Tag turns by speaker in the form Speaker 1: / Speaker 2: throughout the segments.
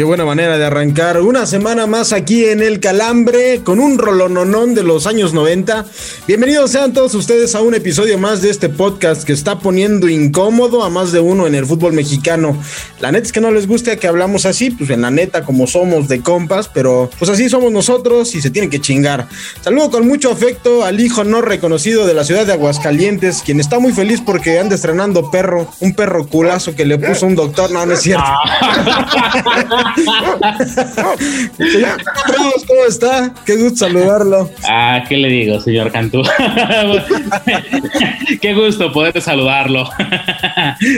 Speaker 1: Qué buena manera de arrancar una semana más aquí en El Calambre con un rolononón de los años 90. Bienvenidos sean todos ustedes a un episodio más de este podcast que está poniendo incómodo a más de uno en el fútbol mexicano. La neta es que no les gusta que hablamos así, pues en la neta como somos de compas, pero pues así somos nosotros y se tienen que chingar. Saludo con mucho afecto al hijo no reconocido de la ciudad de Aguascalientes, quien está muy feliz porque anda estrenando perro, un perro culazo que le puso un doctor, no, no es cierto. ¿Cómo está? Qué gusto saludarlo.
Speaker 2: Ah, ¿qué le digo, señor Cantú? Qué gusto poder saludarlo.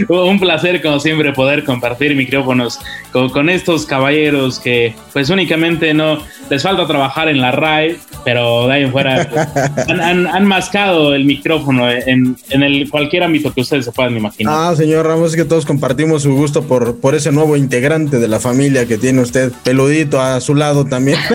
Speaker 2: Un placer, como siempre, poder compartir micrófonos con, estos caballeros que, pues, únicamente no les falta trabajar en la RAE, pero de ahí en fuera pues, han, mascado el micrófono en, el cualquier ámbito que ustedes se puedan imaginar.
Speaker 1: Ah, señor Ramos, es que todos compartimos su gusto por, por ese nuevo integrante de la familia que tiene usted, peludito a su lado también.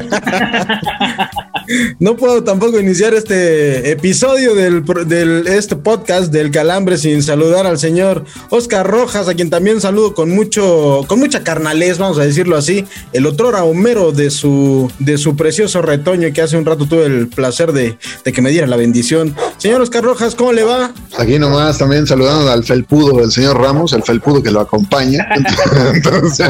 Speaker 1: no puedo tampoco iniciar este episodio del, del, este podcast del Calambre sin saludar al señor Oscar Rojas, a quien también saludo con mucho, con mucha carnalez, vamos a decirlo así, el otro Homero de su, de su precioso retoño que hace un rato tuve el placer de, de que me diera la bendición. Señor Oscar Rojas, ¿cómo le va?
Speaker 3: Aquí nomás también saludando al felpudo del señor Ramos, el felpudo que lo acompaña. Entonces,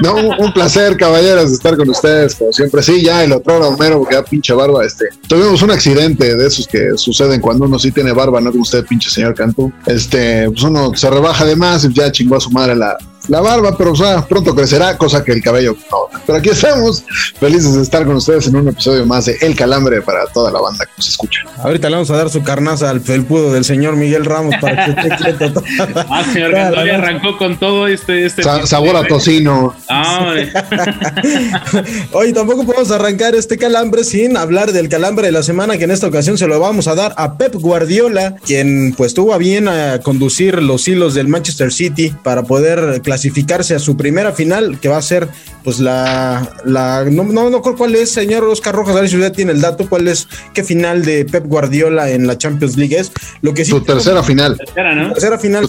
Speaker 3: no, un placer, caballeros, estar con ustedes, como siempre. Sí, ya el otro Homero, porque ya pinche barba, este. Tuvimos un accidente de esos que suceden cuando uno sí tiene barba, no como usted, pinche señor Cantú. Este, pues uno se rebaja de más y ya chingó a su madre la, la barba, pero o sea, pronto crecerá, cosa que el cabello no. Pero aquí estamos, felices de estar con ustedes en un episodio más de El Calambre para toda la banda que nos escucha.
Speaker 1: Ahorita le vamos a dar su carnaza al felpudo del señor Miguel Ramos para que esté quieto.
Speaker 2: ah, señor Gandoli arrancó con todo este... este
Speaker 3: sabor a tocino.
Speaker 2: Ah,
Speaker 1: Hoy tampoco podemos arrancar este calambre sin hablar del calambre de la semana, que en esta ocasión se lo vamos a dar a Pep Guardiola, quien pues tuvo a bien a conducir los hilos del Manchester City para poder clasificarse a su primera final, que va a ser pues la, la no, no, no cuál es, señor Oscar Rojas, a ver si usted tiene el dato, cuál es, qué final de Pep Guardiola en la Champions League es. Lo que sí
Speaker 3: su tercera final.
Speaker 2: Tercera, ¿no?
Speaker 1: Tercera final,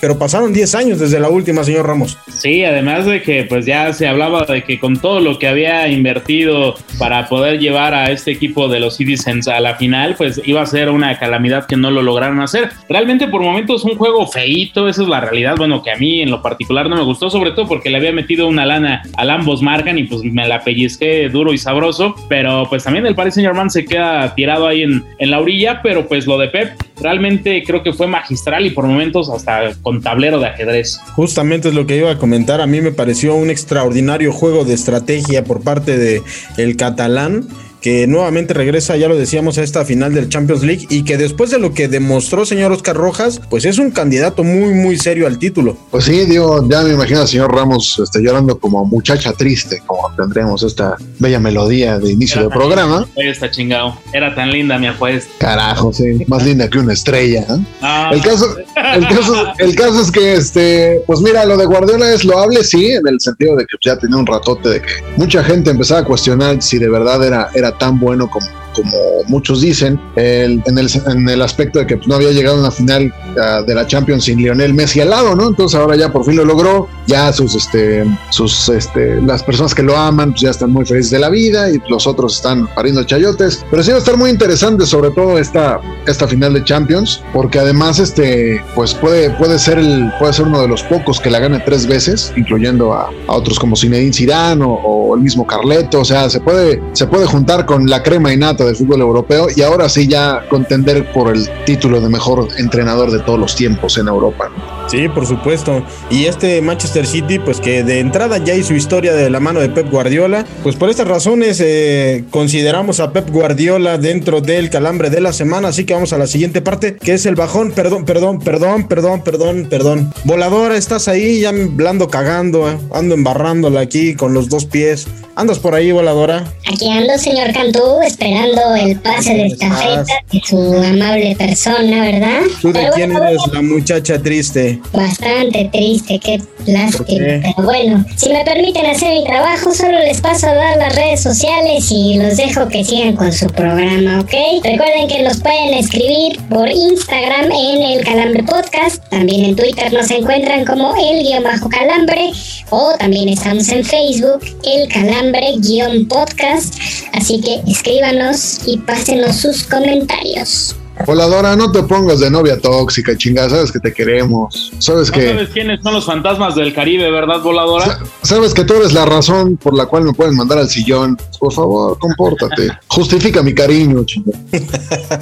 Speaker 1: pero pasaron 10 años desde la última, señor Ramos.
Speaker 2: Sí, además de que pues ya se hablaba de que con todo lo que había invertido para poder llevar a este equipo de los Citizens a la final, pues iba a ser una calamidad que no lo lograron hacer. Realmente por momentos un juego feíto, esa es la realidad, bueno, que a mí en lo particular no me gustó, sobre todo porque le había metido una lana al ambos marcan y pues me la pellizqué duro y sabroso, pero pues también el Paris Saint Germain se queda tirado ahí en, en la orilla, pero pues lo de Pep realmente creo que fue magistral y por momentos hasta con tablero de ajedrez.
Speaker 1: Justamente es lo que iba a comentar, a mí me pareció un extraordinario juego de estrategia por parte de el catalán que nuevamente regresa, ya lo decíamos, a esta final del Champions League y que después de lo que demostró señor Oscar Rojas, pues es un candidato muy, muy serio al título.
Speaker 3: Pues sí, digo, ya me imagino al señor Ramos este, llorando como muchacha triste, como tendremos esta bella melodía de inicio del programa.
Speaker 2: Está chingado, era tan linda mi apuesta.
Speaker 3: Carajo, sí, más linda que una estrella. ¿eh? Ah, el, caso, el, caso, el caso es que, este, pues mira, lo de Guardiola es loable, sí, en el sentido de que ya tenía un ratote de que mucha gente empezaba a cuestionar si de verdad era, era tan bueno como, como muchos dicen, en, el, en, el, aspecto de que no había llegado a una final uh, de la Champions sin Lionel Messi al lado, ¿no? Entonces ahora ya por fin lo logró, ya sus, este, sus, este, las personas que lo aman pues ya están muy felices de la vida y los otros están pariendo chayotes, pero sí va a estar muy interesante sobre todo esta, esta final de Champions, porque además, este, pues puede, puede ser el, puede ser uno de los pocos que la gane tres veces, incluyendo a, otros como Zinedine Zidane o, el mismo Carleto, o sea, se puede, se puede juntar con la crema innata del fútbol europeo y ahora sí ya contender por el título de mejor entrenador de todos los tiempos en Europa.
Speaker 1: Sí, por supuesto. Y este Manchester City, pues que de entrada ya hizo historia de la mano de Pep Guardiola, pues por estas razones eh, consideramos a Pep Guardiola dentro del calambre de la semana, así que vamos a la siguiente parte, que es el bajón, perdón, perdón, perdón, perdón, perdón, perdón. Voladora, estás ahí, ya ando cagando, eh, ando embarrándola aquí con los dos pies. ¿Andas por ahí, voladora?
Speaker 4: Aquí ando, señor Cantú, esperando el pase de estafeta de su amable persona, ¿verdad?
Speaker 1: ¿Tú de quién eres la muchacha triste?
Speaker 4: Bastante triste, qué lástima. Pero bueno, si me permiten hacer mi trabajo, solo les paso a dar las redes sociales y los dejo que sigan con su programa, ¿ok? Recuerden que los pueden escribir por Instagram en el Calambre Podcast. También en Twitter nos encuentran como el guion bajo calambre. O también estamos en Facebook, el calambre guion podcast. Así que escríbanos y pásenos sus comentarios.
Speaker 3: Voladora, no te pongas de novia tóxica, chingada, sabes que te queremos. Sabes
Speaker 2: no
Speaker 3: que.
Speaker 2: sabes quiénes son los fantasmas del Caribe, ¿verdad, voladora?
Speaker 3: Sabes que tú eres la razón por la cual me pueden mandar al sillón. Por favor, compórtate. Justifica mi cariño, chingada.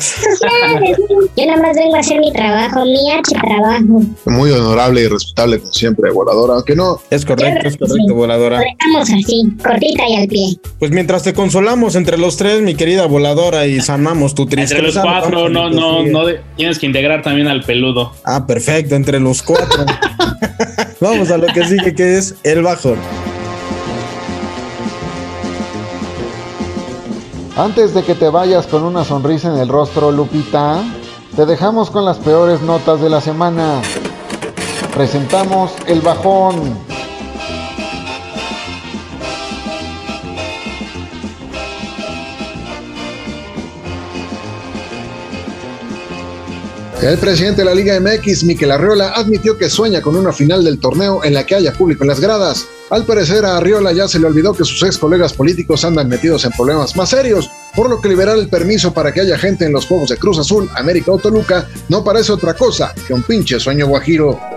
Speaker 4: Yo nada más vengo a hacer mi trabajo, mi H trabajo.
Speaker 3: Muy honorable y respetable, como siempre, voladora. Aunque no.
Speaker 1: Es correcto, es correcto, voladora.
Speaker 4: Estamos así, cortita y al pie.
Speaker 1: Pues mientras te consolamos entre los tres, mi querida voladora, y sanamos tu tristeza.
Speaker 2: Entre los cuatro, no, no, no, de, tienes que integrar también al peludo.
Speaker 1: Ah, perfecto, entre los cuatro. Vamos a lo que sigue, que es el bajón.
Speaker 5: Antes de que te vayas con una sonrisa en el rostro, Lupita, te dejamos con las peores notas de la semana. Presentamos el bajón.
Speaker 3: El presidente de la Liga MX, Miquel Arriola, admitió que sueña con una final del torneo en la que haya público en las gradas. Al parecer a Arriola ya se le olvidó que sus ex colegas políticos andan metidos en problemas más serios, por lo que liberar el permiso para que haya gente en los Juegos de Cruz Azul, América o Toluca no parece otra cosa que un pinche sueño guajiro.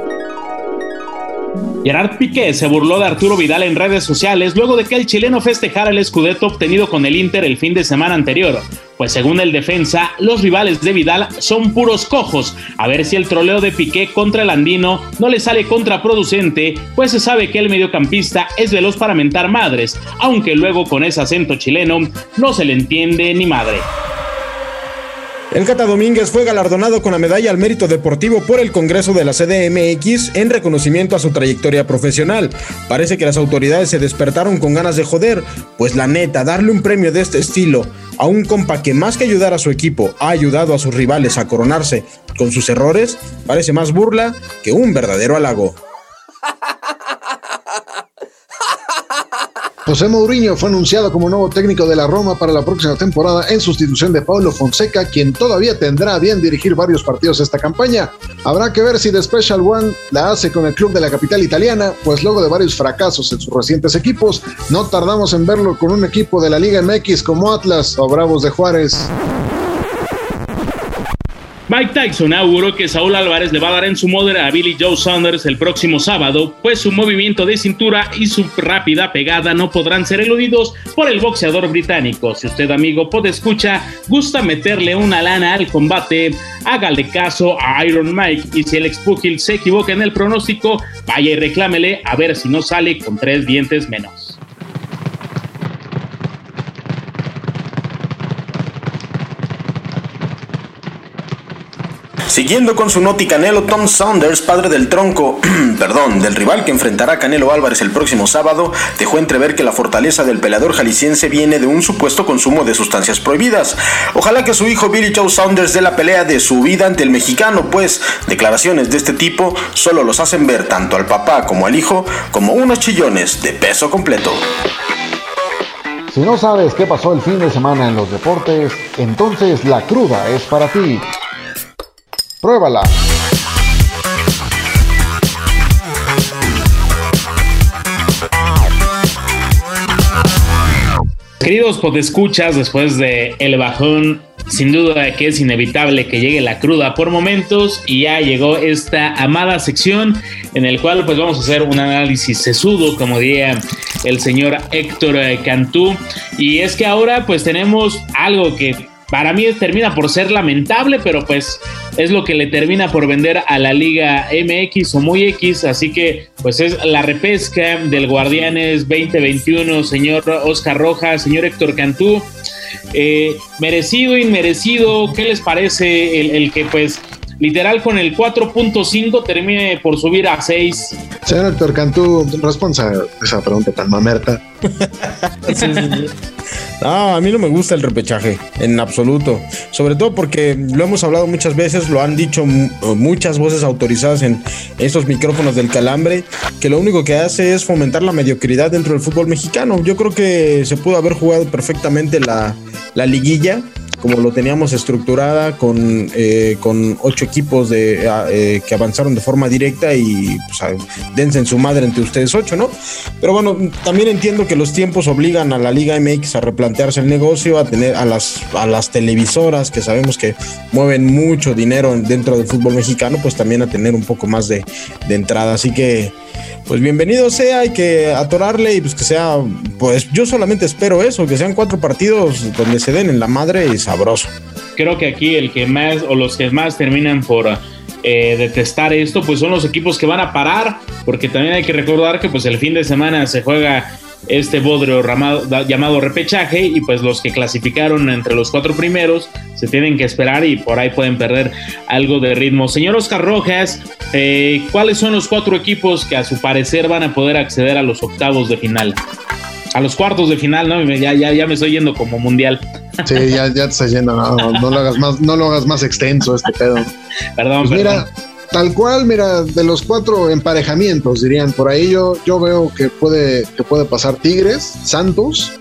Speaker 2: Gerard Piqué se burló de Arturo Vidal en redes sociales luego de que el chileno festejara el escudeto obtenido con el Inter el fin de semana anterior. Pues según el defensa, los rivales de Vidal son puros cojos. A ver si el troleo de Piqué contra el andino no le sale contraproducente, pues se sabe que el mediocampista es veloz para mentar madres, aunque luego con ese acento chileno no se le entiende ni madre.
Speaker 1: El Cata Domínguez fue galardonado con la medalla al mérito deportivo por el Congreso de la CDMX en reconocimiento a su trayectoria profesional. Parece que las autoridades se despertaron con ganas de joder, pues la neta, darle un premio de este estilo a un compa que más que ayudar a su equipo ha ayudado a sus rivales a coronarse con sus errores, parece más burla que un verdadero halago.
Speaker 3: José Mourinho fue anunciado como nuevo técnico de la Roma para la próxima temporada en sustitución de Paulo Fonseca, quien todavía tendrá bien dirigir varios partidos esta campaña. Habrá que ver si The Special One la hace con el club de la capital italiana, pues luego de varios fracasos en sus recientes equipos, no tardamos en verlo con un equipo de la Liga MX como Atlas o Bravos de Juárez.
Speaker 2: Mike Tyson auguró que Saúl Álvarez le va a dar en su madre a Billy Joe Saunders el próximo sábado, pues su movimiento de cintura y su rápida pegada no podrán ser eludidos por el boxeador británico. Si usted, amigo, pod escucha, gusta meterle una lana al combate, hágale caso a Iron Mike y si el expugil se equivoca en el pronóstico, vaya y reclámele a ver si no sale con tres dientes menos.
Speaker 6: Siguiendo con su noti Canelo, Tom Saunders, padre del tronco, perdón, del rival que enfrentará Canelo Álvarez el próximo sábado, dejó entrever que la fortaleza del peleador jalisciense viene de un supuesto consumo de sustancias prohibidas. Ojalá que su hijo Billy Joe Saunders dé la pelea de su vida ante el mexicano, pues declaraciones de este tipo solo los hacen ver tanto al papá como al hijo como unos chillones de peso completo.
Speaker 5: Si no sabes qué pasó el fin de semana en los deportes, entonces la cruda es para ti. Pruébala.
Speaker 2: Queridos podescuchas, después de el bajón, sin duda que es inevitable que llegue la cruda por momentos y ya llegó esta amada sección en el cual pues vamos a hacer un análisis sesudo, como diría el señor Héctor Cantú. Y es que ahora pues tenemos algo que para mí termina por ser lamentable, pero pues es lo que le termina por vender a la Liga MX o muy X, así que pues es la repesca del Guardianes 2021, señor Oscar Rojas, señor Héctor Cantú. Eh, merecido, inmerecido, ¿qué les parece el, el que pues literal con el 4.5 termine por subir a 6.
Speaker 3: Señor Héctor Cantú, responsa esa pregunta tan mamerta.
Speaker 1: No, a mí no me gusta el repechaje, en absoluto. Sobre todo porque lo hemos hablado muchas veces, lo han dicho muchas voces autorizadas en estos micrófonos del calambre, que lo único que hace es fomentar la mediocridad dentro del fútbol mexicano. Yo creo que se pudo haber jugado perfectamente la, la liguilla como lo teníamos estructurada con, eh, con ocho equipos de, eh, que avanzaron de forma directa y pues, dense en su madre entre ustedes ocho, ¿no? Pero bueno, también entiendo que los tiempos obligan a la Liga MX a replantearse el negocio, a tener a las, a las televisoras que sabemos que mueven mucho dinero dentro del fútbol mexicano, pues también a tener un poco más de, de entrada. Así que pues bienvenido sea, hay que atorarle y pues que sea, pues yo solamente espero eso, que sean cuatro partidos donde se den en la madre y sabroso.
Speaker 2: Creo que aquí el que más o los que más terminan por eh, detestar esto, pues son los equipos que van a parar, porque también hay que recordar que pues el fin de semana se juega este bodrio llamado repechaje y pues los que clasificaron entre los cuatro primeros se tienen que esperar y por ahí pueden perder algo de ritmo. Señor Oscar Rojas, eh, ¿cuáles son los cuatro equipos que a su parecer van a poder acceder a los octavos de final? A los cuartos de final, ¿no? Ya, ya, ya me estoy yendo como mundial.
Speaker 3: Sí, ya, ya te estás yendo, no, no, lo hagas más, no lo hagas más extenso este pedo.
Speaker 2: Perdón,
Speaker 3: pues Mira, tal cual, mira, de los cuatro emparejamientos, dirían, por ahí yo, yo veo que puede, que puede pasar Tigres, Santos,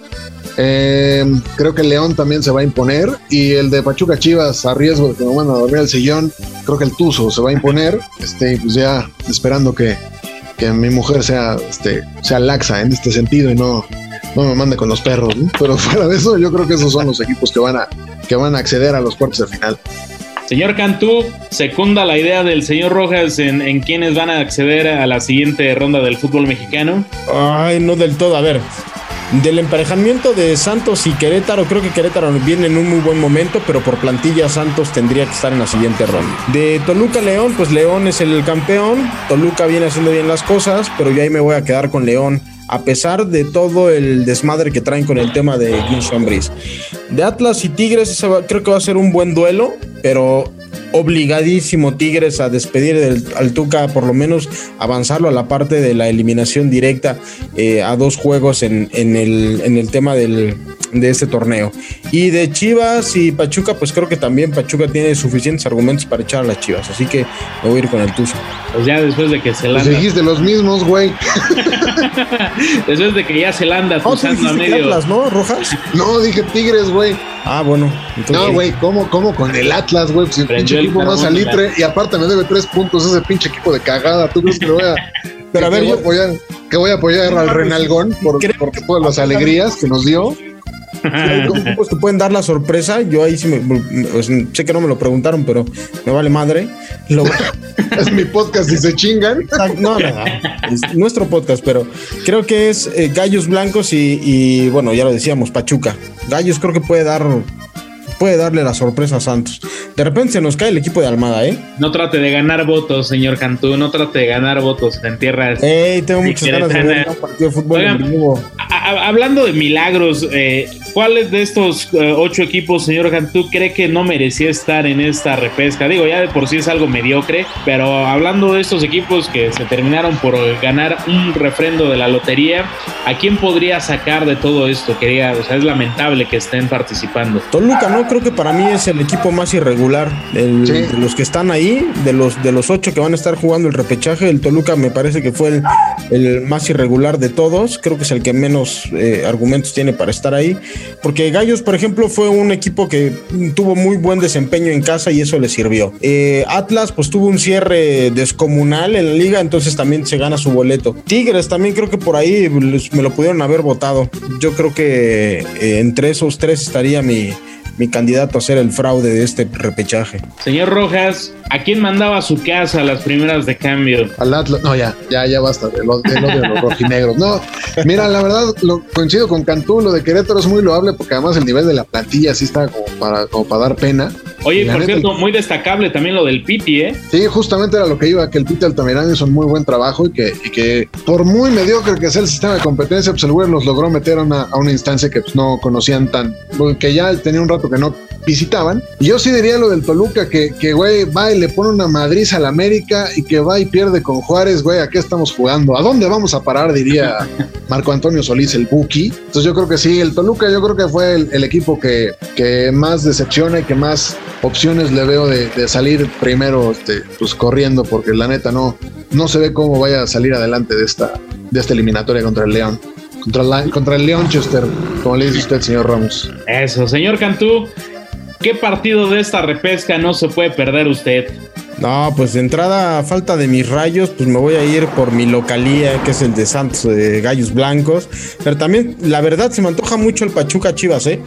Speaker 3: eh, creo que León también se va a imponer. Y el de Pachuca Chivas, a riesgo de que me van a dormir el sillón, creo que el Tuzo se va a imponer. Este, pues ya esperando que, que mi mujer sea, este, sea laxa en este sentido y no, no me mande con los perros. Pero fuera de eso, yo creo que esos son los equipos que van a, que van a acceder a los cuartos de final.
Speaker 2: Señor Cantú, secunda la idea del señor Rojas en, en quienes van a acceder a la siguiente ronda del fútbol mexicano.
Speaker 1: Ay, no del todo. A ver, del emparejamiento de Santos y Querétaro, creo que Querétaro viene en un muy buen momento, pero por plantilla Santos tendría que estar en la siguiente ronda. De Toluca León, pues León es el campeón, Toluca viene haciendo bien las cosas, pero yo ahí me voy a quedar con León a pesar de todo el desmadre que traen con el tema de Guinson Brice. De Atlas y Tigres, creo que va a ser un buen duelo, pero obligadísimo Tigres a despedir del, al Tuca, por lo menos avanzarlo a la parte de la eliminación directa eh, a dos juegos en, en, el, en el tema del, de este torneo. Y de Chivas y Pachuca, pues creo que también Pachuca tiene suficientes argumentos para echar a las Chivas, así que me voy a ir con el Tuzo.
Speaker 2: Pues ya después de que se
Speaker 3: landa. Pues dijiste los mismos, güey.
Speaker 2: después de que ya se landa
Speaker 1: oh, a medio. Atlas, ¿no? ¿Rojas?
Speaker 3: No, dije Tigres, güey.
Speaker 1: Ah, bueno.
Speaker 3: No, güey, ¿cómo, ¿cómo con el Atlas, güey? Si el pinche equipo más salitre y aparte me debe tres puntos ese pinche equipo de cagada. ¿Tú crees que lo voy a. Pero a ver, yo. Voy a apoyar, que voy a apoyar al Renalgón por, por todas las alegrías que nos dio.
Speaker 1: ¿Cómo te pueden dar la sorpresa? Yo ahí sí me, pues, sé que no me lo preguntaron, pero me vale madre.
Speaker 3: es mi podcast y se chingan.
Speaker 1: No, no, es nuestro podcast, pero creo que es eh, Gallos Blancos y, y, bueno, ya lo decíamos, Pachuca. Gallos creo que puede dar puede darle la sorpresa a Santos. De repente se nos cae el equipo de Almada, ¿eh?
Speaker 2: No trate de ganar votos, señor Cantú, no trate de ganar votos en tierras.
Speaker 1: Ey, tengo muchas ganas de ver un partido de fútbol.
Speaker 2: hablando de milagros, eh, ¿cuáles de estos eh, ocho equipos, señor Cantú, cree que no merecía estar en esta repesca? Digo, ya de por sí es algo mediocre, pero hablando de estos equipos que se terminaron por ganar un refrendo de la lotería, ¿a quién podría sacar de todo esto? Quería, o sea, es lamentable que estén participando.
Speaker 1: Toluca, ¿no? Creo que para mí es el equipo más irregular. El,
Speaker 3: Sí.
Speaker 1: De los que están ahí, de los, de los ocho que van a estar jugando el repechaje, el Toluca me parece que fue el, el más irregular de todos. Creo que es el que menos eh, argumentos tiene para estar ahí. Porque Gallos, por ejemplo, fue un equipo que tuvo muy buen desempeño en casa y eso le sirvió. Eh, Atlas, pues tuvo un cierre descomunal en la liga, entonces también se gana su boleto. Tigres también creo que por ahí me lo pudieron haber votado. Yo creo que eh, entre esos tres estaría mi, mi candidato a ser el fraude de este repechaje.
Speaker 2: Señor Rojas, ¿a quién mandaba a su casa las primeras de cambio?
Speaker 3: Al Atlas, no, ya, ya, ya basta de lo, de lo de los rojinegros. No, mira, la verdad, lo, coincido con Cantú, lo de Querétaro es muy loable porque además el nivel de la plantilla sí está como para, como para dar pena.
Speaker 2: Oye,
Speaker 3: La
Speaker 2: por
Speaker 3: neta,
Speaker 2: cierto, muy destacable también lo del Piti, ¿eh?
Speaker 3: Sí, justamente era lo que iba, que el Peter Altamirano hizo un muy buen trabajo y que, y que por muy mediocre que sea el sistema de competencia, pues el güey los logró meter a una, a una instancia que pues, no conocían tan, que ya tenía un rato que no visitaban. Y yo sí diría lo del Toluca, que, que güey va y le pone una madriz al América y que va y pierde con Juárez, güey, ¿a qué estamos jugando? ¿A dónde vamos a parar? Diría Marco Antonio Solís, el Buki. Entonces yo creo que sí, el Toluca yo creo que fue el, el equipo que, que más decepciona y que más opciones le veo de, de salir primero este, pues corriendo, porque la neta no, no se ve cómo vaya a salir adelante de esta, de esta eliminatoria contra el León. Contra, la- contra el Leonchester, como le dice usted, señor Ramos.
Speaker 2: Eso, señor Cantú, ¿qué partido de esta repesca no se puede perder usted?
Speaker 1: No, pues de entrada, a falta de mis rayos, pues me voy a ir por mi localía, que es el de Santos de Gallos Blancos. Pero también, la verdad, se me antoja mucho el Pachuca Chivas, ¿eh?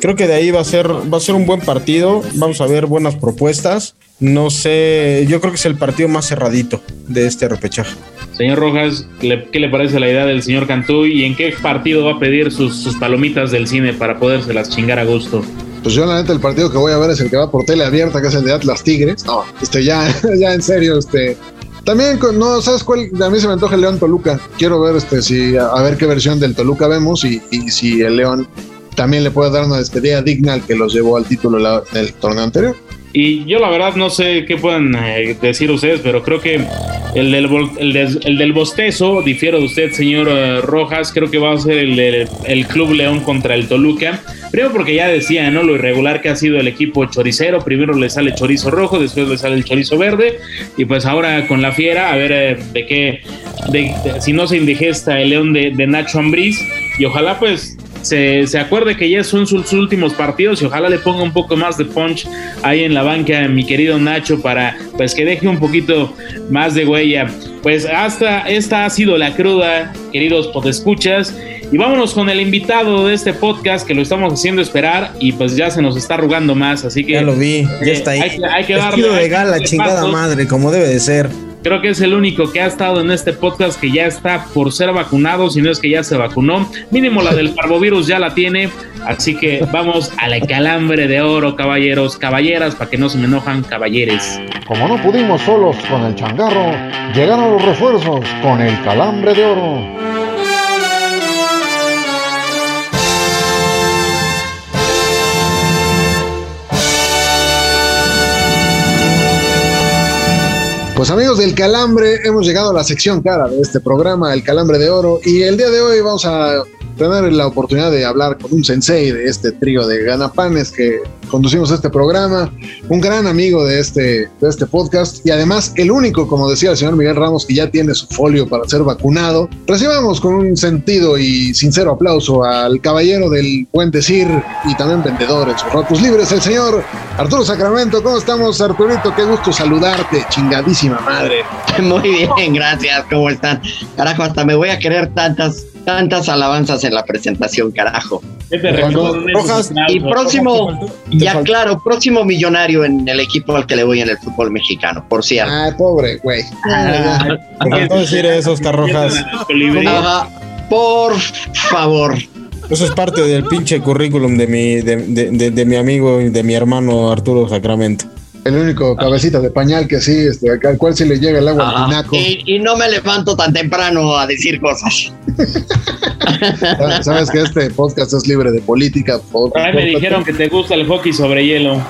Speaker 1: Creo que de ahí va a ser, va a ser un buen partido. Vamos a ver buenas propuestas. No sé, yo creo que es el partido más cerradito de este repechaje.
Speaker 2: Señor Rojas, ¿qué le, parece la idea del señor Cantú y en qué partido va a pedir sus, sus palomitas del cine para podérselas chingar a gusto?
Speaker 3: Pues yo la neta el partido que voy a ver es el que va por tele abierta, que es el de Atlas Tigres. No, este ya, ya en serio, este. También, no, ¿sabes cuál? A mí se me antoja el León Toluca. Quiero ver este si a, a ver qué versión del Toluca vemos y, y si el León también le puede dar una despedida digna al que los llevó al título del torneo anterior.
Speaker 2: Y yo la verdad no sé qué pueden eh, decir ustedes, pero creo que el del, el el del bostezo, difiero de usted, señor eh, Rojas, creo que va a ser el, el Club León contra el Toluca. Primero porque ya decía, ¿no? Lo irregular que ha sido el equipo choricero. Primero le sale chorizo rojo, después le sale el chorizo verde. Y pues ahora con la fiera, a ver eh, de qué, de- si no se indigesta el León de, de Nacho Ambriz. Y ojalá pues se, se acuerde que ya son sus últimos partidos y ojalá le ponga un poco más de punch ahí en la banca mi querido Nacho para pues que deje un poquito más de huella. Pues hasta esta ha sido la cruda, queridos podescuchas. Y vámonos con el invitado de este podcast que lo estamos haciendo esperar y pues ya se nos está arrugando más, así que
Speaker 1: Ya lo vi, ya
Speaker 2: eh,
Speaker 1: está ahí.
Speaker 2: hay que- hay que
Speaker 1: Vestido
Speaker 2: darle-
Speaker 1: de gala, chingada
Speaker 2: pasos.
Speaker 1: madre, como debe de ser.
Speaker 2: Creo que es el único que ha estado en este podcast que ya está por ser vacunado, si no es que ya se vacunó. Mínimo la del parvovirus ya la tiene. Así que vamos a la calambre de oro, caballeros, caballeras, para que no se me enojan, caballeres.
Speaker 5: Como no pudimos solos con el changarro, llegaron los refuerzos con el calambre de oro.
Speaker 3: Pues amigos del Calambre, hemos llegado a la sección cara de este programa, el Calambre de Oro, y el día de hoy vamos a tener la oportunidad de hablar con un sensei de este trío de ganapanes que conducimos este programa, un gran amigo de este, de este podcast y además el único, como decía el señor Miguel Ramos, que ya tiene su folio para ser vacunado. Recibamos con un sentido y sincero aplauso al caballero del buen decir y también vendedor en sus ratos libres, el señor Arturo Sacramento. ¿Cómo estamos, Arturito? Qué gusto saludarte, chingadísima madre.
Speaker 7: Muy bien, gracias. ¿Cómo están? Carajo, hasta me voy a querer tantas, tantas alabanzas en la presentación, carajo.
Speaker 1: Rojas
Speaker 7: Y próximo, ya claro, próximo millonario en el equipo al que le voy en el fútbol mexicano, por cierto.
Speaker 3: Ay, pobre, güey.
Speaker 1: Te faltó decir eso, Oscar Rojas.
Speaker 7: Ajá, por favor.
Speaker 1: Eso es parte del pinche currículum de mi, de, de- de- de mi amigo y de mi hermano Arturo Sacramento.
Speaker 3: El único cabecita de pañal que sí, este, al cual se le llega el agua al
Speaker 7: Ajá.
Speaker 3: tinaco.
Speaker 7: Y, y no me levanto tan temprano a decir cosas.
Speaker 3: Sabes que este podcast es libre de política.
Speaker 2: Por favor, me dijeron que te gusta el hockey sobre hielo.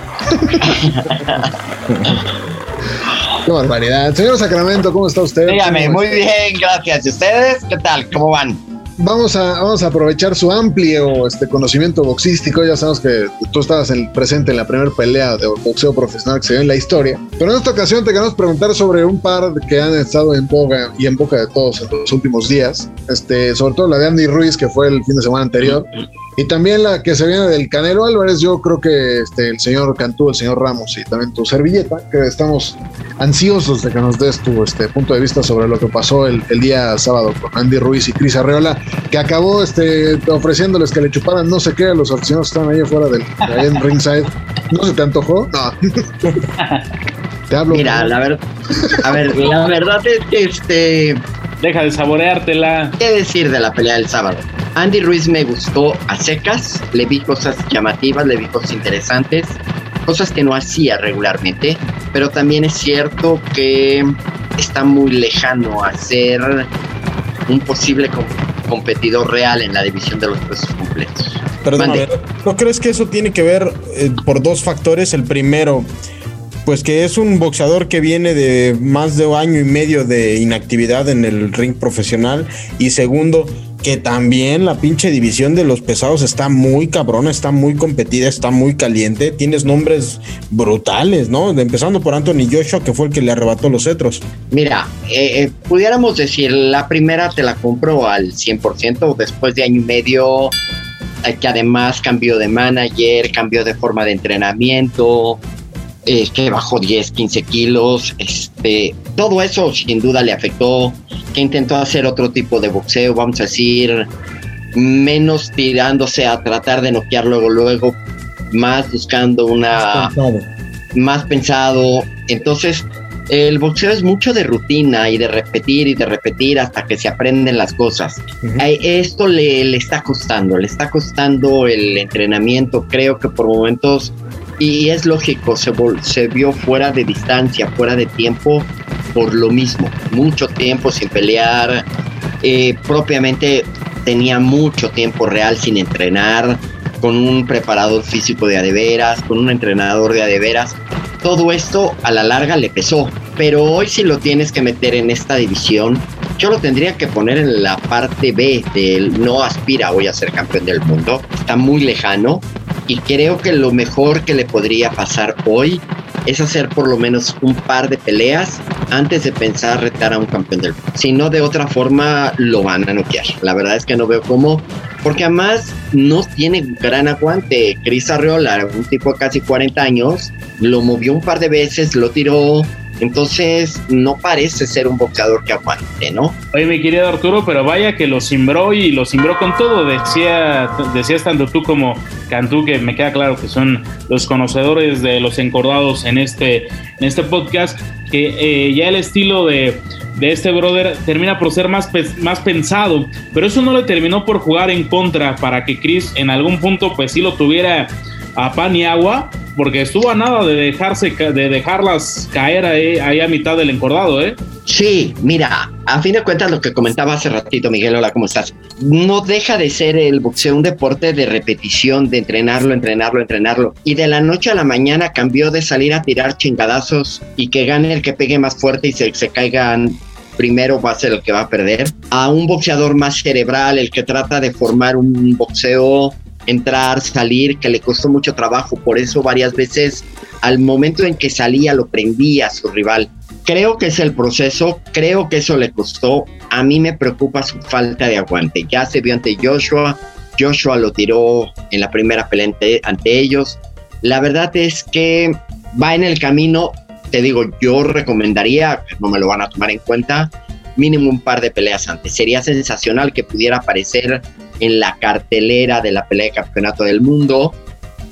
Speaker 3: Qué barbaridad. Señor Sacramento, ¿cómo está usted?
Speaker 7: Dígame, muy bien, gracias. ¿Y ustedes qué tal? ¿Cómo van?
Speaker 3: Vamos a, vamos a aprovechar su amplio este, conocimiento boxístico. Ya sabemos que tú estabas en, presente en la primera pelea de boxeo profesional que se dio en la historia. Pero en esta ocasión te queremos preguntar sobre un par que han estado en boga y en boca de todos en los últimos días. Este, sobre todo la de Andy Ruiz, que fue el fin de semana anterior. Y también la que se viene del Canelo Álvarez, yo creo que este, el señor Cantú, el señor Ramos y también tu servilleta, que estamos ansiosos de que nos des tu este, punto de vista sobre lo que pasó el, el día sábado con Andy Ruiz y Cris Arreola, que acabó este, ofreciéndoles que le chuparan no sé qué a los aficionados que están ahí afuera del ahí en ringside. ¿No se te antojó? No.
Speaker 7: te hablo. Mira, la verdad, a ver, la verdad es que este...
Speaker 2: Deja de saboreártela.
Speaker 7: ¿Qué decir de la pelea del sábado? Andy Ruiz me gustó a secas, le vi cosas llamativas, le vi cosas interesantes, cosas que no hacía regularmente, pero también es cierto que está muy lejano a ser un posible competidor real en la división de los pesos completos.
Speaker 1: Perdón, ¿no crees que eso tiene que ver eh, por dos factores? El primero, pues que es un boxeador que viene de más de un año y medio de inactividad en el ring profesional y segundo, que también la pinche división de los pesados está muy cabrona, está muy competida, está muy caliente. Tienes nombres brutales, ¿no? Empezando por Anthony Joshua, que fue el que le arrebató los cetros.
Speaker 7: Mira, eh, eh, pudiéramos decir, la primera te la compro al 100%, después de año y medio, eh, que además cambió de manager, cambió de forma de entrenamiento, que bajó 10, 15 kilos, este, todo eso sin duda le afectó, que intentó hacer otro tipo de boxeo, vamos a decir, menos tirándose a tratar de noquear luego, luego, más buscando una... Más pensado. Entonces, el boxeo es mucho de rutina y de repetir y de repetir hasta que se aprenden las cosas. Esto le, le, está costando, le está costando el entrenamiento. Creo que por momentos y es lógico, se, se vio fuera de distancia, fuera de tiempo por lo mismo, mucho tiempo sin pelear, eh, propiamente tenía mucho tiempo real sin entrenar, con un preparador físico de adeveras, con un entrenador de adeveras. Todo esto a la larga le pesó, pero hoy si lo tienes que meter en esta división, yo lo tendría que poner en la parte B del no aspira hoy a ser campeón del mundo, está muy lejano, y creo que lo mejor que le podría pasar hoy es hacer por lo menos un par de peleas antes de pensar retar a un campeón del mundo. Si no, de otra forma lo van a noquear. La verdad es que no veo cómo, porque además no tiene gran aguante. Chris Arreola, un tipo de casi 40 años, lo movió un par de veces, lo tiró, entonces, no parece ser un boxeador que aguante, ¿no?
Speaker 2: Oye, mi querido Arturo, pero vaya que lo simbró y lo simbró con todo. Decía, decías tanto tú como Cantú, que me queda claro que son los conocedores de los encordados en este, en este podcast, que eh, ya el estilo de, de este brother termina por ser más, más pensado, pero eso no le terminó por jugar en contra para que Chris en algún punto pues sí lo tuviera a pan y agua porque estuvo a nada de dejarse de dejarlas caer ahí, a mitad del encordado, ¿eh?
Speaker 7: Sí, mira, a fin de cuentas lo que comentaba hace ratito, Miguel, hola, ¿cómo estás? No deja de ser el boxeo un deporte de repetición, de entrenarlo, entrenarlo, entrenarlo. Y de la noche a la mañana cambió de salir a tirar chingadazos y que gane el que pegue más fuerte y se, se caigan primero va a ser el que va a perder, a un boxeador más cerebral, el que trata de formar un boxeo entrar, salir, que le costó mucho trabajo, por eso varias veces al momento en que salía lo prendía a su rival. Creo que es el proceso, creo que eso le costó. A mí me preocupa su falta de aguante. Ya se vio ante Joshua, Joshua lo tiró en la primera pelea ante, ellos. La verdad es que va en el camino, te digo, yo recomendaría, no me lo van a tomar en cuenta, mínimo un par de peleas antes. Sería sensacional que pudiera aparecer en la cartelera de la pelea de campeonato del mundo,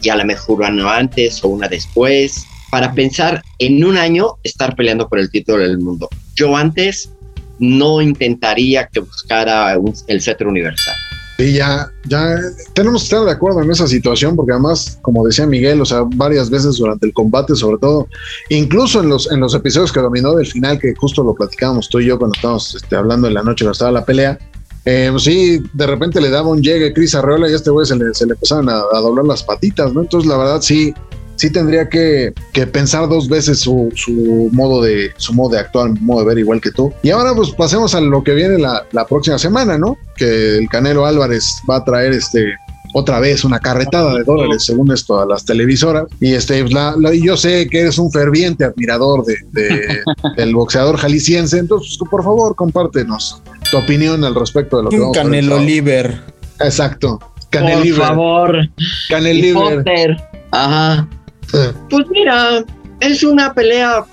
Speaker 7: y a lo mejor una antes o una después, para pensar en un año estar peleando por el título del mundo. Yo antes no intentaría que buscara el cetro universal.
Speaker 3: Y ya, ya tenemos que estar de acuerdo en esa situación, porque además, como decía Miguel, o sea, varias veces durante el combate, sobre todo, incluso en los, en los episodios que dominó del final, que justo lo platicábamos tú y yo cuando estábamos este, hablando en la noche cuando estaba la pelea, eh, pues sí, de repente le daba un llegue Cris Arreola y a este güey se le, se le empezaron a, doblar las patitas, ¿no? Entonces, la verdad, sí, sí tendría que, que pensar dos veces su, su, modo de su modo de actuar, modo de ver igual que tú. Y ahora pues pasemos a lo que viene la, la próxima semana, ¿no? Que el Canelo Álvarez va a traer este otra vez una carretada de dólares, según esto, a las televisoras. Y este, la, la, yo sé que eres un ferviente admirador de, de del boxeador jalisciense, entonces por favor compártenos tu opinión al respecto de lo que vamos a ver
Speaker 1: Canelo
Speaker 3: el sábado.
Speaker 1: Liver.
Speaker 3: Exacto.
Speaker 7: Por
Speaker 3: Caneliver.
Speaker 7: favor.
Speaker 3: Caneliver.
Speaker 7: Potter. Ajá. Pues mira, es una pelea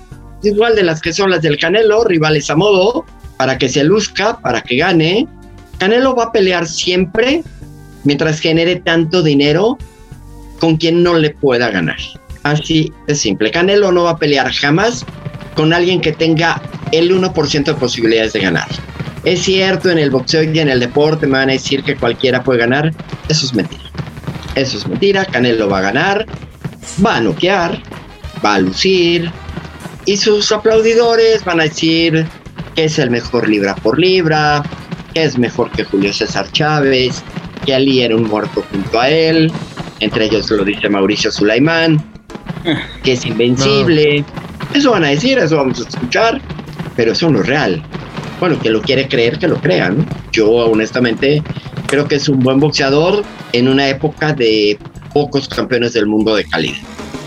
Speaker 7: igual de las que son las del Canelo, rivales a modo, para que se luzca, para que gane. Canelo va a pelear siempre mientras genere tanto dinero con quien no le pueda ganar. Así de simple. Canelo no va a pelear jamás con alguien que tenga el 1% de posibilidades de ganar. Es cierto, en el boxeo y en el deporte me van a decir que cualquiera puede ganar. Eso es mentira. Eso es mentira. Canelo va a ganar, va a noquear, va a lucir. Y sus aplaudidores van a decir que es el mejor libra por libra, que es mejor que Julio César Chávez, que Ali era un muerto junto a él. Entre ellos lo dice Mauricio Sulaimán, que es invencible. Eso van a decir, eso vamos a escuchar, pero eso no es real. Bueno, que lo quiere creer, que lo crea, ¿no? Yo honestamente creo que es un buen boxeador en una época de pocos campeones del mundo de calidad.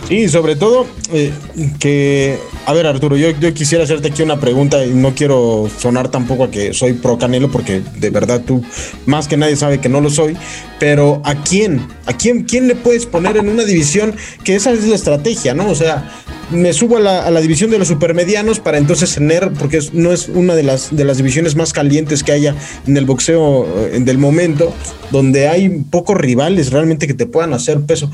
Speaker 1: Sí, sobre todo eh, que, a ver Arturo, yo, yo quisiera hacerte aquí una pregunta y no quiero sonar tampoco a que soy pro Canelo porque de verdad tú más que nadie sabe que no lo soy, pero ¿a quién? ¿A quién, quién le puedes poner en una división que esa es la estrategia, ¿no? O sea, me subo a la, a la, división de los supermedianos para entonces tener, porque no es una de las, de las divisiones más calientes que haya en el boxeo eh, del momento, donde hay pocos rivales realmente que te puedan hacer peso.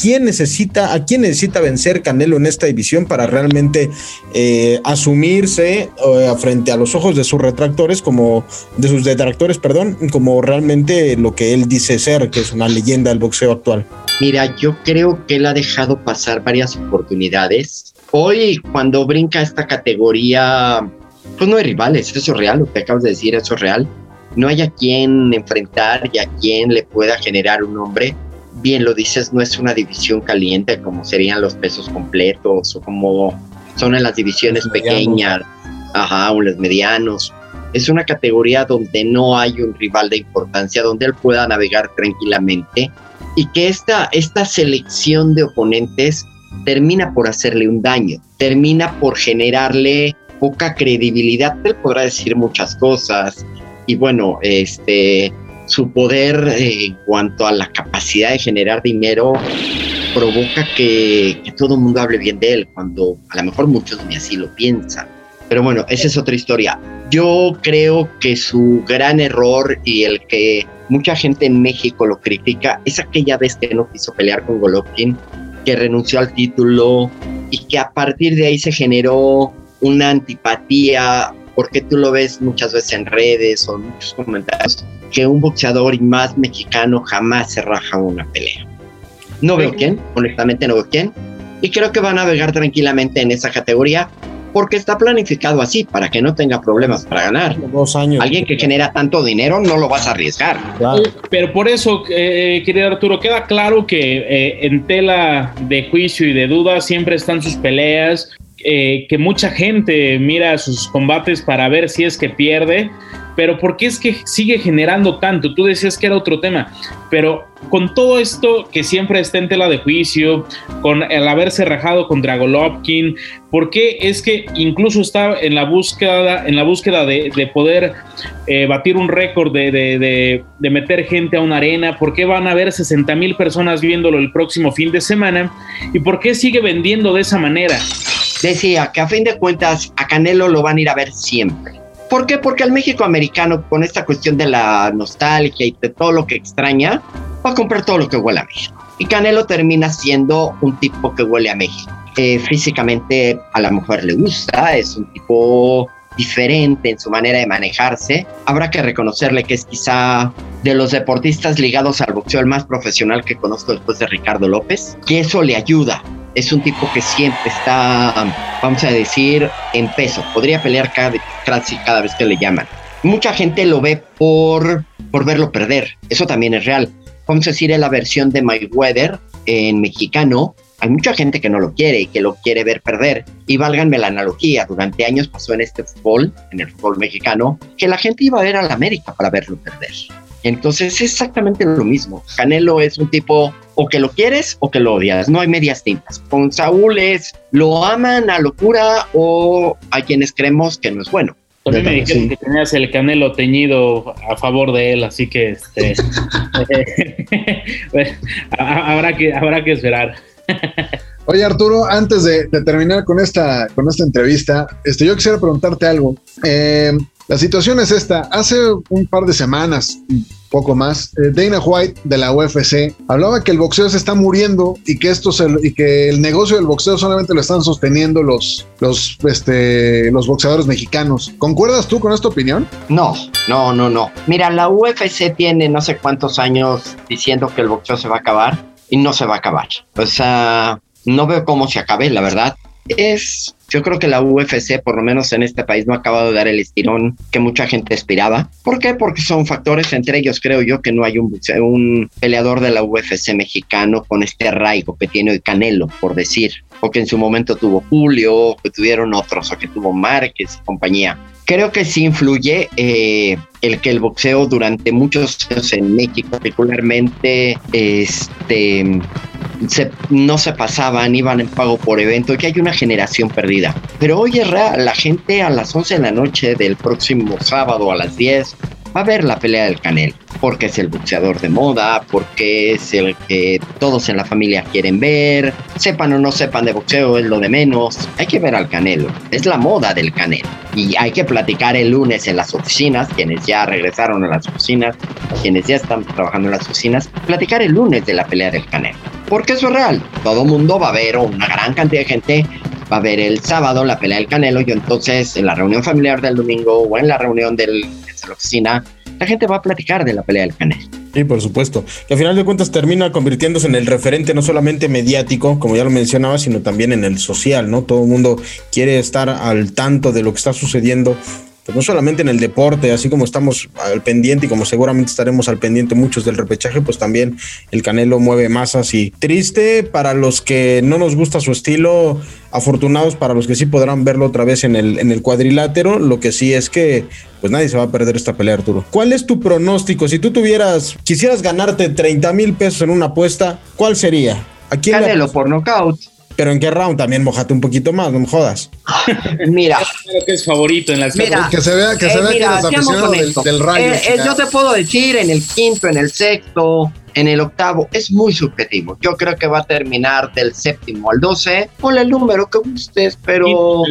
Speaker 1: ¿Quién necesita, a quién necesita vencer Canelo en esta división para realmente eh, asumirse eh, frente a los ojos de sus retractores, como de sus detractores, perdón, como realmente lo que él dice ser, que es una leyenda del boxeo actual?
Speaker 7: Mira, yo creo que él ha dejado pasar varias oportunidades. Hoy, cuando brinca esta categoría, pues no hay rivales, eso es real, lo que acabas de decir, eso es real. No hay a quien enfrentar y a quien le pueda generar un nombre. Bien lo dices, no es una división caliente como serían los pesos completos o como son en las divisiones
Speaker 1: Los
Speaker 7: pequeñas, ajá, o los medianos. Es una categoría donde no hay un rival de importancia, donde él pueda navegar tranquilamente y que esta, esta selección de oponentes termina por hacerle un daño, termina por generarle poca credibilidad. Él podrá decir muchas cosas y bueno, este, su poder eh, en cuanto a la capacidad de generar dinero provoca que, que todo el mundo hable bien de él, cuando a lo mejor muchos ni así lo piensan. Pero bueno, esa es otra historia. Yo creo que su gran error y el que mucha gente en México lo critica es aquella vez que no quiso pelear con Golovkin, que renunció al título y que a partir de ahí se generó una antipatía, porque tú lo ves muchas veces en redes o en muchos comentarios, que un boxeador y más mexicano jamás se raja una pelea. No veo quién, honestamente no veo quién, y creo que va a navegar tranquilamente en esa categoría porque está planificado así, para que no tenga problemas para ganar.
Speaker 1: Dos años.
Speaker 7: Alguien que genera tanto dinero no lo vas a arriesgar.
Speaker 1: Claro.
Speaker 2: Pero por eso, eh, querido Arturo, queda claro que eh, en tela de juicio y de duda siempre están sus peleas, eh, que mucha gente mira sus combates para ver si es que pierde, pero ¿por qué es que sigue generando tanto? Tú decías que era otro tema, pero con todo esto que siempre está en tela de juicio, con el haberse rajado contra Golovkin, ¿por qué es que incluso está en la búsqueda, en la búsqueda de, de poder eh, batir un récord, de, de, de, de, meter gente a una arena? ¿Por qué van a haber 60 mil personas viéndolo el próximo fin de semana? ¿Y por qué sigue vendiendo de esa manera?
Speaker 7: Decía que a fin de cuentas a Canelo lo van a ir a ver siempre. ¿Por qué? Porque al México americano, con esta cuestión de la nostalgia y de todo lo que extraña, va a comprar todo lo que huele a México. Y Canelo termina siendo un tipo que huele a México. Eh, físicamente a la mujer le gusta, es un tipo diferente en su manera de manejarse. Habrá que reconocerle que es quizá de los deportistas ligados al boxeo el más profesional que conozco después de Ricardo López, y eso le ayuda. Es un tipo que siempre está, vamos a decir, en peso. Podría pelear cada, casi cada vez que le llaman. mucha gente lo ve por, por verlo perder. Eso también es real. Vamos a decir, en la versión de Mayweather en mexicano, hay mucha gente que no lo quiere y que lo quiere ver perder. Y válganme la analogía, durante años pasó en este fútbol, en el fútbol mexicano, que la gente iba a ver al América para verlo perder. Entonces es exactamente lo mismo. Canelo es un tipo o que lo quieres o que lo odias, no hay medias tintas. Con Saúl es lo aman a locura o hay quienes creemos que no es bueno.
Speaker 2: A mí me dijeron que tenías el canelo teñido a favor de él, así que este, habrá que habrá que esperar.
Speaker 3: Oye Arturo, antes de, terminar con esta, con esta entrevista, este, yo quisiera preguntarte algo. Eh, la situación es esta. Hace un par de semanas, poco más, eh, Dana White de la UFC hablaba que el boxeo se está muriendo y que esto y que el negocio del boxeo solamente lo están sosteniendo los, los, este, los boxeadores mexicanos. ¿Concuerdas tú con esta opinión?
Speaker 7: No, no, no, no. Mira, la UFC tiene no sé cuántos años diciendo que el boxeo se va a acabar y no se va a acabar. O sea, no veo cómo se acabe, la verdad. Es yo creo que la UFC, por lo menos en este país, no ha acabado de dar el estirón que mucha gente esperaba. ¿Por qué? Porque son factores, entre ellos creo yo que no hay un, un peleador de la UFC mexicano con este arraigo que tiene el Canelo, por decir, o que en su momento tuvo Julio, o que tuvieron otros, o que tuvo Márquez y compañía. Creo que sí influye eh, el que el boxeo durante muchos años en México, particularmente, este, no se pasaban, iban en pago por evento, que hay una generación perdida. Pero hoy es real, la gente a las 11 de la noche del próximo sábado a las 10 va a ver la pelea del Canelo, porque es el boxeador de moda, porque es el que todos en la familia quieren ver, sepan o no sepan de boxeo es lo de menos, hay que ver al Canelo, es la moda del Canelo. Y hay que platicar el lunes en las oficinas, quienes ya regresaron a las oficinas, quienes ya están trabajando en las oficinas, platicar el lunes de la pelea del Canelo. Porque eso es real, todo mundo va a ver, o una gran cantidad de gente va a ver el sábado la pelea del Canelo y entonces en la reunión familiar del domingo o en la reunión de la oficina, la gente va a platicar de la pelea del Canelo.
Speaker 1: Sí, por supuesto. Que al final de cuentas termina convirtiéndose en el referente no solamente mediático, como ya lo mencionaba, sino también en el social, ¿no? Todo el mundo quiere estar al tanto de lo que está sucediendo pues no solamente en el deporte, así como estamos al pendiente y como seguramente estaremos al pendiente muchos del repechaje, pues también el Canelo mueve masas y triste para los que no nos gusta su estilo, afortunados para los que sí podrán verlo otra vez en el, en el cuadrilátero, lo que sí es que pues nadie se va a perder esta pelea, Arturo. ¿Cuál es tu pronóstico? Si tú tuvieras, quisieras ganarte 30 mil pesos en una apuesta, ¿cuál sería?
Speaker 7: ¿A quién Canelo por nocaut.
Speaker 1: Pero en qué round también mojate un poquito más, no me jodas.
Speaker 7: Mira.
Speaker 2: Creo que es favorito en las
Speaker 3: mira, Que se vea que se vea que los aficionados del, del, rayo.
Speaker 7: Eh, eh, yo te puedo decir en el quinto, en el sexto, en el octavo. Es muy subjetivo. Yo creo que va a terminar del séptimo al doce. Ponle el número que gustes, pero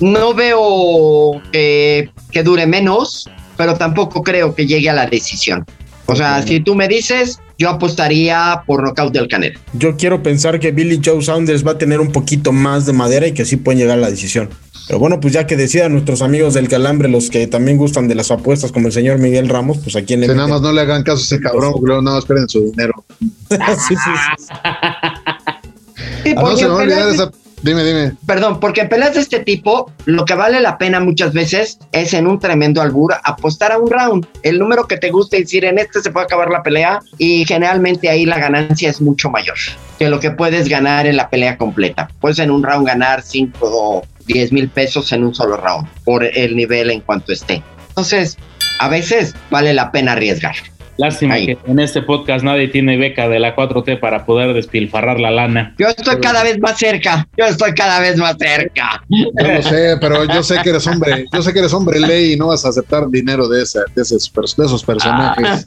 Speaker 7: no veo que, que dure menos, pero tampoco creo que llegue a la decisión. O sea, si tú me dices, yo apostaría por nocaut del Canelo.
Speaker 1: Yo quiero pensar que Billy Joe Saunders va a tener un poquito más de madera y que sí pueden llegar a la decisión. Pero bueno, pues ya que decidan nuestros amigos del Calambre, los que también gustan de las apuestas, como el señor Miguel Ramos, pues aquí en
Speaker 3: le. nada más no le hagan caso a ese cabrón, porque luego nada más pierden su dinero. sí, sí, sí. Ah, no se me va a olvidar esa Dime, dime.
Speaker 7: Perdón, porque en peleas de este tipo, lo que vale la pena muchas veces es en un tremendo albur apostar a un round. El número que te guste decir en este se puede acabar la pelea y generalmente ahí la ganancia es mucho mayor que lo que puedes ganar en la pelea completa. Puedes en un round ganar 5 o 10 mil pesos en un solo round por el nivel en cuanto esté. Entonces, a veces vale la pena arriesgar.
Speaker 2: Lástima que en este podcast nadie tiene beca de la 4T para poder despilfarrar la lana.
Speaker 7: Yo estoy cada vez más cerca. Yo estoy cada vez más cerca.
Speaker 3: Yo lo sé, pero yo sé que eres hombre. Yo sé que eres hombre ley y no vas a aceptar dinero de, ese, de, esos, de esos personajes.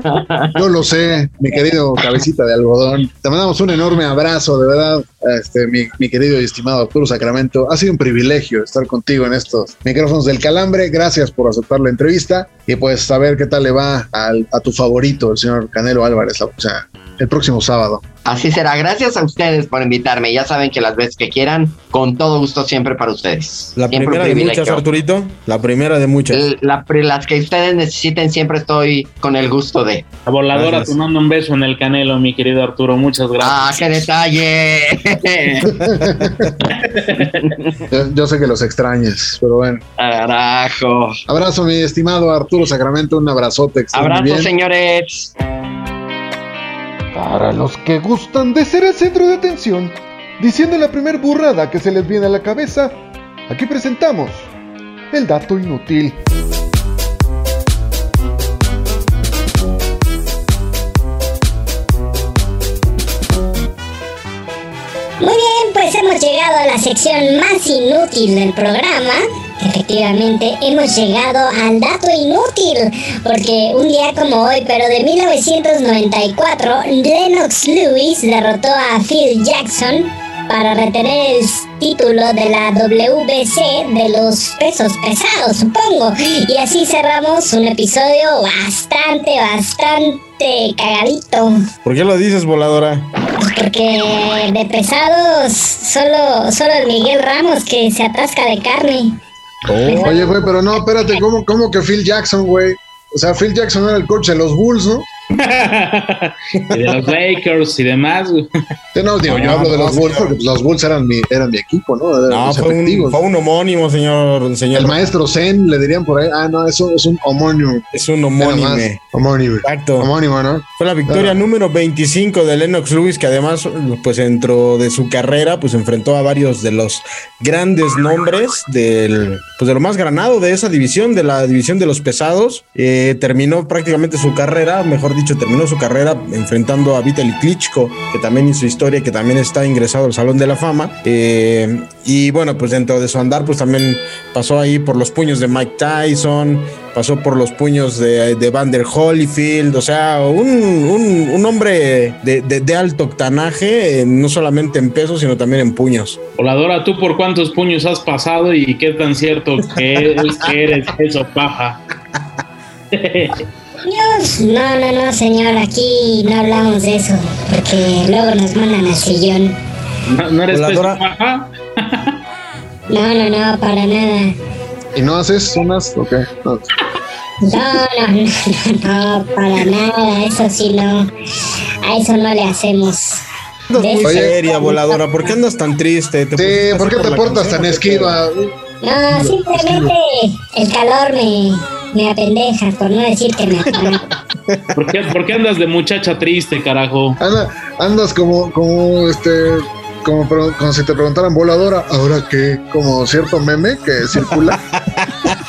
Speaker 3: Yo lo sé, mi querido cabecita de algodón. Te mandamos un enorme abrazo, de verdad, este, mi, mi querido y estimado Arturo Sacramento. Ha sido un privilegio estar contigo en estos micrófonos del Calambre. Gracias por aceptar la entrevista y pues saber qué tal le va al, a tu favorito el señor Canelo Álvarez. O sea, el próximo sábado.
Speaker 7: Así será. Gracias a ustedes por invitarme. Ya saben que las veces que quieran, con todo gusto siempre para ustedes.
Speaker 1: La
Speaker 7: Siempre
Speaker 1: primera de muchas, Arturito. La primera de muchas.
Speaker 7: La las que ustedes necesiten, siempre estoy con el gusto de.
Speaker 2: La voladora
Speaker 1: Gracias.
Speaker 2: te mando un beso en el canelo, mi querido Arturo. Muchas
Speaker 7: ¡Ah,
Speaker 2: gracias.
Speaker 7: qué detalle!
Speaker 3: Yo, yo sé que los extrañes, pero bueno.
Speaker 7: Carajo.
Speaker 3: Abrazo, mi estimado Arturo Sacramento, un abrazote.
Speaker 7: Abrazo, señores.
Speaker 5: Para los que gustan de ser el centro de atención, diciendo la primer burrada que se les viene a la cabeza, aquí presentamos el dato inútil.
Speaker 4: Muy bien, pues hemos llegado a la sección más inútil del programa. Efectivamente, hemos llegado al dato inútil, porque un día como hoy, pero de 1994, Lennox Lewis derrotó a Phil Jackson para retener el título de la WBC de los pesos pesados, supongo. Y así cerramos un episodio bastante, bastante cagadito.
Speaker 1: ¿Por qué lo dices, voladora?
Speaker 4: Pues porque de pesados solo, solo el Miguel Ramos que se atasca de carne.
Speaker 3: Oye, güey, pero no, espérate, ¿cómo, cómo que Phil Jackson, güey? O sea, Phil Jackson era el coach de los Bulls, ¿no?
Speaker 2: Y de los Lakers y demás. güey.
Speaker 3: Sí, no, digo, yo
Speaker 1: No,
Speaker 3: hablo de los Bulls
Speaker 1: señor.
Speaker 3: porque los Bulls eran mi, eran mi equipo, ¿no? Eran
Speaker 1: No, fue un, fue un homónimo, señor. señor.
Speaker 3: El maestro Zen, le dirían por ahí. Ah, no, eso es un homónimo.
Speaker 1: Es un
Speaker 3: Nada
Speaker 1: homónimo. Exacto.
Speaker 3: Homónimo, ¿no?
Speaker 1: Fue la victoria
Speaker 3: Claro.
Speaker 1: número 25 de Lennox Lewis, que además, pues dentro de su carrera, pues enfrentó a varios de los grandes nombres del, pues de lo más granado de esa división, de la división de los pesados. Eh, terminó prácticamente su carrera, mejor dicho, terminó su carrera enfrentando a Vitaly Klitschko, que también hizo historia, que también está ingresado al Salón de la Fama. Eh, y bueno, pues dentro de su andar, pues también pasó ahí por los puños de Mike Tyson, pasó por los puños de, de Vander Holyfield, o sea, un, un- un hombre de, de- de alto octanaje, eh, no solamente en pesos, sino también en puños.
Speaker 2: Voladora, ¿tú por cuántos puños has pasado y qué tan cierto que es que eres eso, paja?
Speaker 4: Dios, no, no, no, señor, aquí no hablamos de eso, porque luego nos mandan al sillón.
Speaker 2: ¿No, no eres paja?
Speaker 4: No, no, no, para nada.
Speaker 3: ¿Y no haces unas? Ok. No.
Speaker 4: No, no, no, no, para nada, eso sí no. A eso no le hacemos.
Speaker 1: Andas muy
Speaker 3: Oye.
Speaker 1: seria, voladora, ¿por qué andas tan triste? ¿Te
Speaker 3: Sí, ¿por qué te portas tan esquiva?
Speaker 4: No, simplemente el calor me, me apendeja, por no decir que me.
Speaker 2: ¿Por qué, por qué andas de muchacha triste, carajo?
Speaker 3: Anda- andas como, como este, como, como si te preguntaran voladora, ¿ahora qué? Como cierto meme que circula.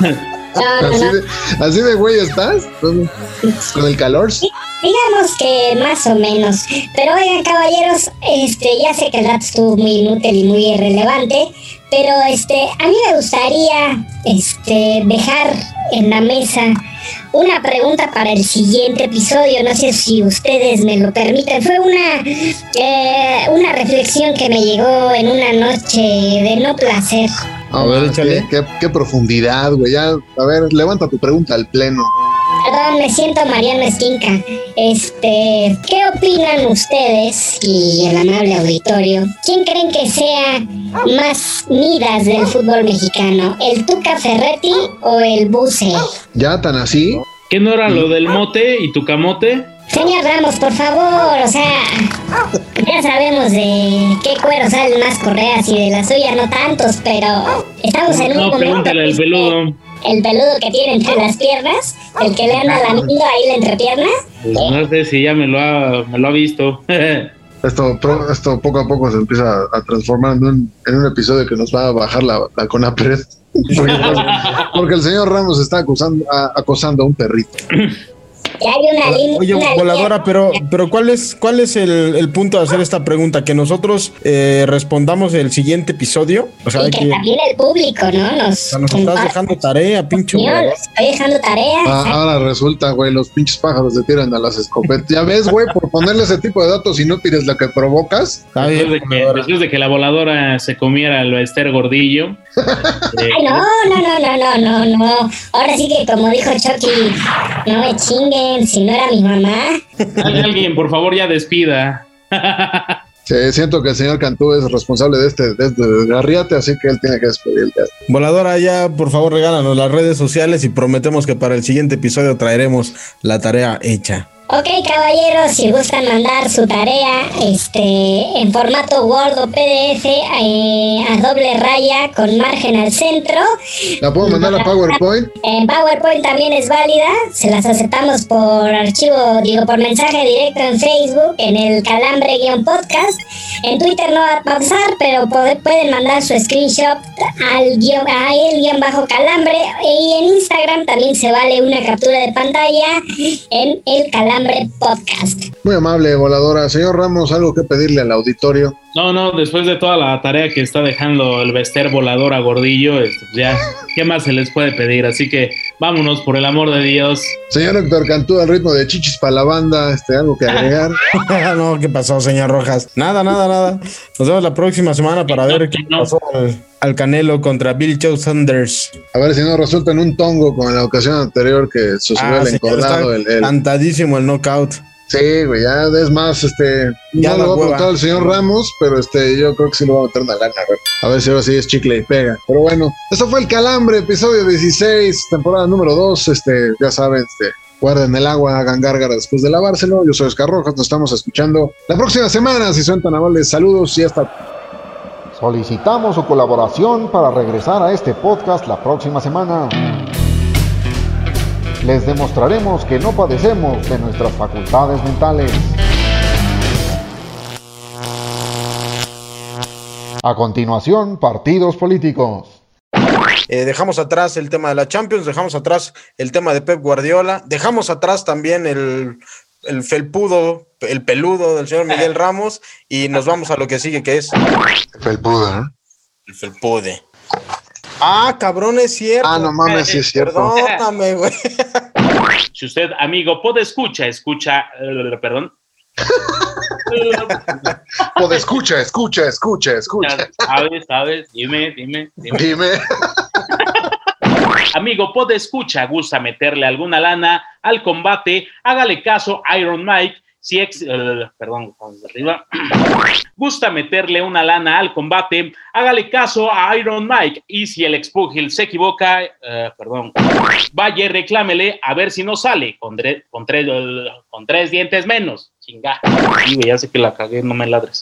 Speaker 4: No,
Speaker 3: Así
Speaker 4: no.
Speaker 3: de, así de güey estás, con, con el calor.
Speaker 4: Digamos que más o menos. Pero oigan, caballeros, este, ya sé que el dato estuvo muy inútil y muy irrelevante, pero este, a mí me gustaría este, dejar en la mesa una pregunta para el siguiente episodio. No sé si ustedes me lo permiten. Fue una, eh, una reflexión que me llegó en una noche de no placer.
Speaker 1: A ver, échale.
Speaker 3: qué, qué- qué profundidad, güey. Ya, a ver, levanta tu pregunta al pleno.
Speaker 4: Perdón, me siento Mariano Esquinca. Este, ¿qué opinan ustedes y el amable auditorio? ¿Quién creen que sea más midas del fútbol mexicano? ¿El Tuca Ferretti o el Buse?
Speaker 3: Ya tan así.
Speaker 2: ¿Qué no era lo del mote y tu camote?
Speaker 4: Señor Ramos, por favor, o sea, ya sabemos de qué cuero salen más correas y de la suya no tantos, pero estamos en un
Speaker 2: No,
Speaker 4: momento...
Speaker 2: pregúntale al
Speaker 4: que-
Speaker 2: peludo.
Speaker 4: El peludo que tiene entre las piernas, el que le anda lamiendo ahí la entrepierna.
Speaker 2: Pues no sé si ya me lo ha, me lo ha visto.
Speaker 3: Esto, esto poco a poco se empieza a, a transformar en un, en un episodio que nos va a bajar la, la Conapred. Porque, porque el señor Ramos está acusando, a- acosando a un perrito.
Speaker 4: Hay una línea.
Speaker 1: Oye,
Speaker 4: una
Speaker 1: voladora,
Speaker 4: línea-
Speaker 1: pero, pero ¿cuál es, cuál es el, el punto de hacer esta pregunta? ¿Que nosotros eh, respondamos el siguiente episodio? O sea,
Speaker 4: Y que
Speaker 1: que,
Speaker 4: también el público, ¿no? Nos,
Speaker 1: o sea, nos estás dejando tarea, pinche volador.
Speaker 4: estoy dejando tarea.
Speaker 3: Ah, ahora resulta, güey, los pinches pájaros se tiran a las escopetas. Ya ves, güey, por ponerle ese tipo de datos inútiles lo que provocas.
Speaker 2: Después de, que, después de que la voladora se comiera al Esther Gordillo,
Speaker 4: Ay, no, no, no, no, no, no, no. Ahora sí que como dijo Chucky, no me chinguen, si no era mi mamá.
Speaker 2: Alguien, por favor, ya despida.
Speaker 3: Sí, siento que el señor Cantú es responsable de este, de este garriate, así que él tiene que despedir.
Speaker 1: Voladora, ya por favor regálanos las redes sociales y prometemos que para el siguiente episodio traeremos la tarea hecha.
Speaker 4: Ok, caballeros, si gustan mandar su tarea este, en formato Word o PDF eh, a doble raya con margen al centro.
Speaker 3: ¿La puedo mandar a PowerPoint?
Speaker 4: En PowerPoint también es válida. Se las aceptamos por archivo, digo, por mensaje directo en Facebook, en el calambre-podcast. En Twitter no va a pasar, pero pueden mandar su screenshot al guion, a el bajo calambre. Y en Instagram también se vale una captura de pantalla en el calambre
Speaker 3: Muy amable, voladora. Señor Ramos, ¿algo que pedirle al auditorio?
Speaker 2: No, no, después de toda la tarea que está dejando el Bester volador a Gordillo, este, ya, ¿qué más se les puede pedir? Así que vámonos, por el amor de Dios.
Speaker 3: Señor Héctor Cantú, al ritmo de chichis para la banda, este, ¿algo que agregar?
Speaker 1: no, ¿qué pasó, señor Rojas? Nada, nada, nada. Nos vemos la próxima semana para ver qué pasó al, Canelo contra Bill Joe Sanders.
Speaker 3: A ver si no resulta en un tongo como en la ocasión anterior que sucedió ah, el encordado. El, el...
Speaker 1: Cantadísimo el knockout.
Speaker 3: Sí, güey, ya es más, este, ya no lo va a preguntar el señor Ramos, pero este, yo creo que sí lo va a meter una lana, a ver, a ver si ahora sí es chicle y pega. Pero bueno, eso fue el Calambre, episodio 16, temporada número 2, este, ya saben, este, guarden el agua, hagan gárgara después de lavárselo. Yo soy Oscar Rojas, nos estamos escuchando la próxima semana, si son tan amables, saludos y hasta...
Speaker 5: Solicitamos su colaboración para regresar a este podcast la próxima semana les demostraremos que no padecemos de nuestras facultades mentales. A continuación, partidos políticos.
Speaker 1: Eh, dejamos atrás el tema de la Champions, dejamos atrás el tema de Pep Guardiola, dejamos atrás también el, el felpudo, el peludo del señor Miguel Ramos y nos vamos a lo que sigue, que es...
Speaker 3: El felpudo, ¿eh?
Speaker 1: El felpude. Ah, cabrón, es cierto.
Speaker 3: Ah, no mames, sí es cierto.
Speaker 1: Perdóname, güey.
Speaker 2: Si usted, amigo, puede escucha, escucha, eh, perdón.
Speaker 3: Puede escucha, escucha, escucha, escucha.
Speaker 2: Sabes, sabes, dime, dime,
Speaker 3: dime. Dime.
Speaker 2: Amigo, puede escucha, gusta meterle alguna lana al combate, hágale caso a Iron Mike si ex, eh, perdón, arriba, gusta meterle una lana al combate, hágale caso a Iron Mike y si el expugil se equivoca, eh, perdón, vaya reclámele a ver si no sale con, con, tres, con tres dientes menos. Chinga. ya sé que la cagué, no me ladres.